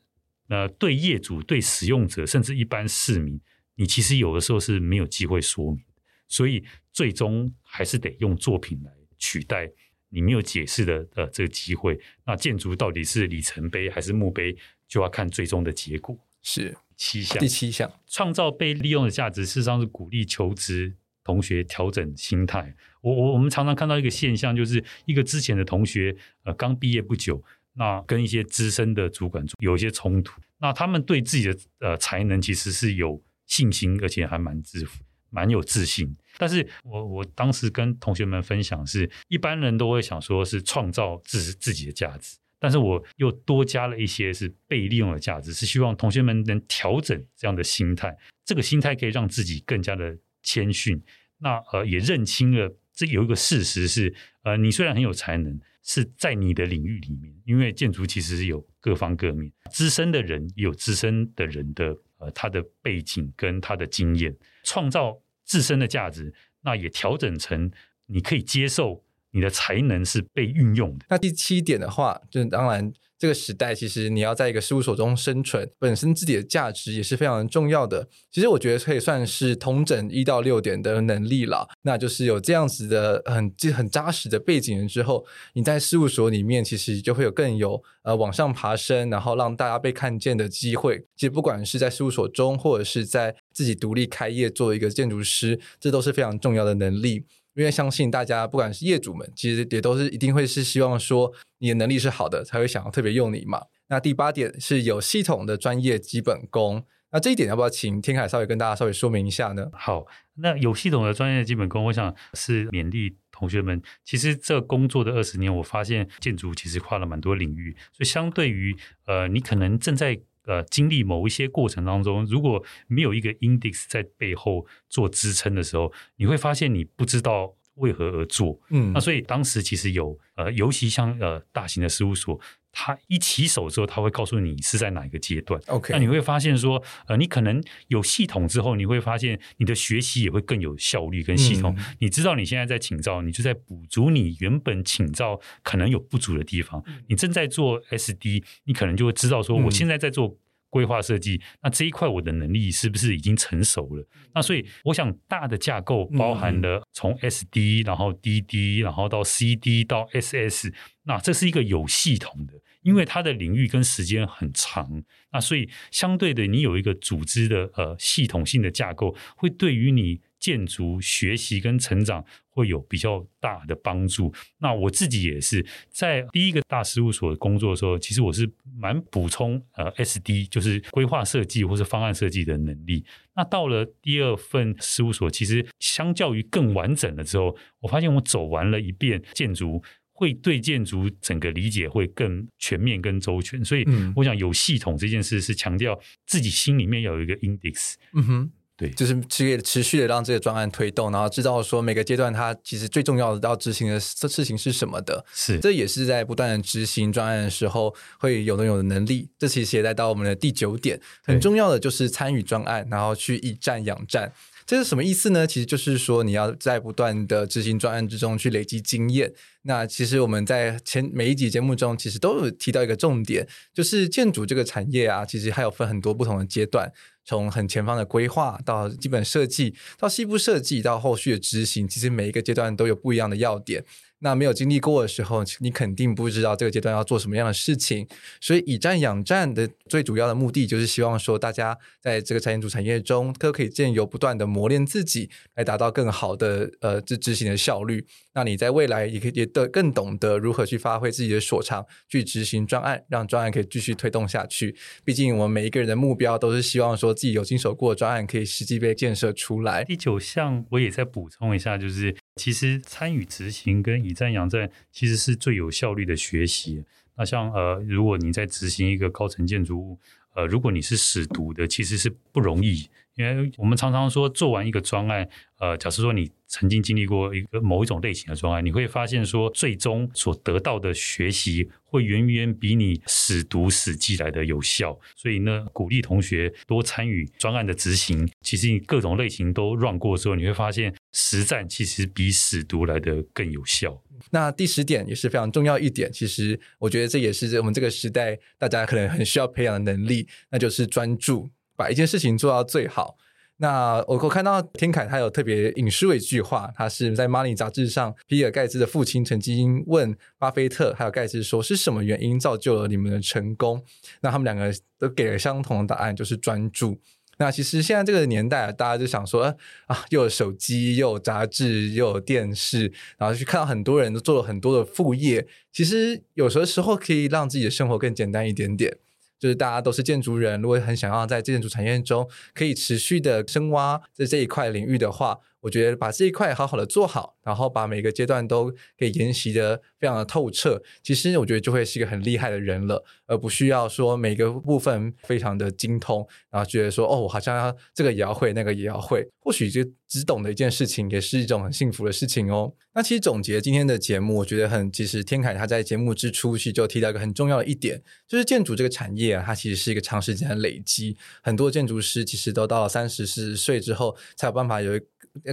呃对业主、对使用者，甚至一般市民，你其实有的时候是没有机会说明。所以最终还是得用作品来取代你没有解释的呃这个机会。那建筑到底是里程碑还是墓碑，就要看最终的结果。是。七项，第七项，创造被利用的价值，事实上是鼓励求职同学调整心态。我我我们常常看到一个现象，就是一个之前的同学，呃，刚毕业不久，那跟一些资深的主管有一些冲突，那他们对自己的呃才能其实是有信心，而且还蛮自负，蛮有自信。但是我我当时跟同学们分享是，一般人都会想说是创造自自己的价值。但是我又多加了一些是被利用的价值，是希望同学们能调整这样的心态。这个心态可以让自己更加的谦逊。那呃，也认清了这有一个事实是，呃，你虽然很有才能，是在你的领域里面，因为建筑其实是有各方各面，资深的人有资深的人的呃他的背景跟他的经验，创造自身的价值，那也调整成你可以接受。你的才能是被运用的。那第七点的话，就当然这个时代，其实你要在一个事务所中生存，本身自己的价值也是非常重要的。其实我觉得可以算是统整一到六点的能力了。那就是有这样子的很很扎实的背景之后，你在事务所里面其实就会有更有呃往上爬升，然后让大家被看见的机会。其实不管是在事务所中，或者是在自己独立开业做一个建筑师，这都是非常重要的能力。因为相信大家，不管是业主们，其实也都是一定会是希望说你的能力是好的，才会想要特别用你嘛。那第八点是有系统的专业基本功，那这一点要不要请天凯稍微跟大家稍微说明一下呢？好，那有系统的专业基本功，我想是勉励同学们。其实这工作的二十年，我发现建筑其实跨了蛮多领域，所以相对于呃，你可能正在。呃，经历某一些过程当中，如果没有一个 index 在背后做支撑的时候，你会发现你不知道为何而做。嗯，那所以当时其实有呃，尤其像呃大型的事务所。他一起手之后，他会告诉你是在哪一个阶段。OK，那你会发现说，呃，你可能有系统之后，你会发现你的学习也会更有效率跟系统。嗯、你知道你现在在请教，你就在补足你原本请教可能有不足的地方。嗯、你正在做 SD，你可能就会知道说，我现在在做规划设计，那这一块我的能力是不是已经成熟了？那所以我想大的架构包含了从 SD，然后 DD，然后到 CD 到 SS，那这是一个有系统的，因为它的领域跟时间很长，那所以相对的，你有一个组织的呃系统性的架构，会对于你。建筑学习跟成长会有比较大的帮助。那我自己也是在第一个大事务所工作的时候，其实我是蛮补充呃 SD，就是规划设计或是方案设计的能力。那到了第二份事务所，其实相较于更完整了之后，我发现我走完了一遍建筑，会对建筑整个理解会更全面、更周全。所以，我想有系统这件事是强调自己心里面要有一个 index。嗯哼。对，就是持持续的让这个专案推动，然后知道说每个阶段它其实最重要的要执行的事情是什么的。是，这也是在不断的执行专案的时候会有的有的能力。这其实也带到我们的第九点，很重要的就是参与专案，然后去以战养战。这是什么意思呢？其实就是说你要在不断的执行专案之中去累积经验。那其实我们在前每一集节目中，其实都有提到一个重点，就是建筑这个产业啊，其实还有分很多不同的阶段。从很前方的规划到基本设计，到细部设计，到后续的执行，其实每一个阶段都有不一样的要点。那没有经历过的时候，你肯定不知道这个阶段要做什么样的事情。所以以战养战的最主要的目的，就是希望说大家在这个产业主产业中，都可以借由不断的磨练自己，来达到更好的呃这执行的效率。那你在未来也可以也得更懂得如何去发挥自己的所长，去执行专案，让专案可以继续推动下去。毕竟我们每一个人的目标都是希望说自己有经手过的专案可以实际被建设出来。第九项我也再补充一下，就是。其实参与执行跟以战养战，其实是最有效率的学习。那像呃，如果你在执行一个高层建筑物，呃，如果你是死读的，其实是不容易。因为我们常常说，做完一个专案，呃，假设说你曾经经历过一个某一种类型的专案，你会发现说，最终所得到的学习会远远比你死读死记来的有效。所以呢，鼓励同学多参与专案的执行。其实你各种类型都 run 过之后，你会发现实战其实比死读来的更有效。那第十点也是非常重要一点，其实我觉得这也是我们这个时代大家可能很需要培养的能力，那就是专注。把一件事情做到最好。那我我看到天凯他有特别引述一句话，他是在《Money》杂志上，比尔盖茨的父亲曾经问巴菲特还有盖茨说：“是什么原因造就了你们的成功？”那他们两个都给了相同的答案，就是专注。那其实现在这个年代，大家就想说啊，又有手机，又有杂志，又有电视，然后去看到很多人都做了很多的副业。其实有时候时候可以让自己的生活更简单一点点。就是大家都是建筑人，如果很想要在建筑产业中可以持续的深挖在这一块领域的话，我觉得把这一块好好的做好，然后把每个阶段都可以研习的非常的透彻，其实我觉得就会是一个很厉害的人了，而不需要说每个部分非常的精通，然后觉得说哦，我好像要这个也要会，那个也要会，或许就只懂的一件事情也是一种很幸福的事情哦。那其实总结今天的节目，我觉得很，其实天凯他在节目之初其实就提到一个很重要的一点，就是建筑这个产业啊，它其实是一个长时间的累积，很多建筑师其实都到了三十四十岁之后才有办法有。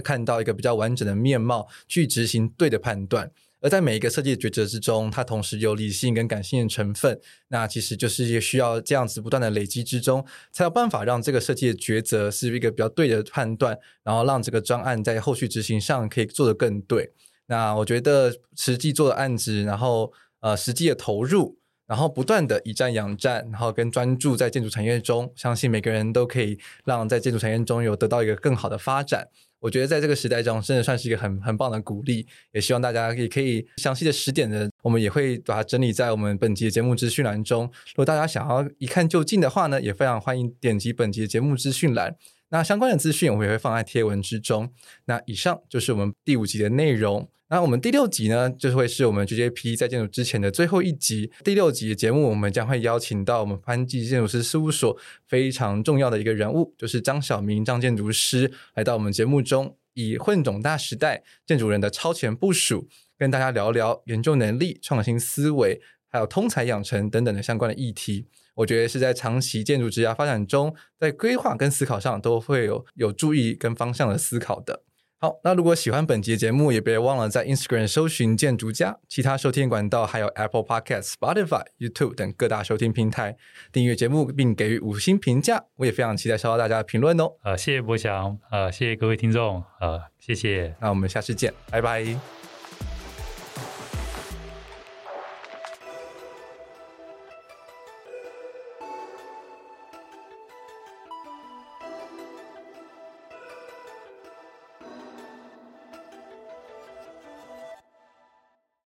看到一个比较完整的面貌，去执行对的判断。而在每一个设计的抉择之中，它同时有理性跟感性的成分。那其实就是也需要这样子不断的累积之中，才有办法让这个设计的抉择是一个比较对的判断，然后让这个专案在后续执行上可以做得更对。那我觉得实际做的案子，然后呃实际的投入，然后不断的以战养战，然后跟专注在建筑产业中，相信每个人都可以让在建筑产业中有得到一个更好的发展。我觉得在这个时代中，真的算是一个很很棒的鼓励，也希望大家也可以详细的十点的，我们也会把它整理在我们本集的节目资讯栏中。如果大家想要一看就进的话呢，也非常欢迎点击本集的节目资讯栏。那相关的资讯我们也会放在贴文之中。那以上就是我们第五集的内容。那我们第六集呢，就会是我们 GJP 在建筑之前的最后一集。第六集的节目，我们将会邀请到我们潘记建筑师事务所非常重要的一个人物，就是张晓明张建筑师，来到我们节目中，以混种大时代建筑人的超前部署，跟大家聊聊研究能力、创新思维，还有通才养成等等的相关的议题。我觉得是在长期建筑职涯发展中，在规划跟思考上都会有有注意跟方向的思考的。好，那如果喜欢本节节目，也别忘了在 Instagram 搜寻建筑家，其他收听管道还有 Apple Podcast、Spotify、YouTube 等各大收听平台订阅节目，并给予五星评价。我也非常期待收到大家的评论哦。呃，谢谢博翔，呃，谢谢各位听众，呃，谢谢。那我们下次见，拜拜。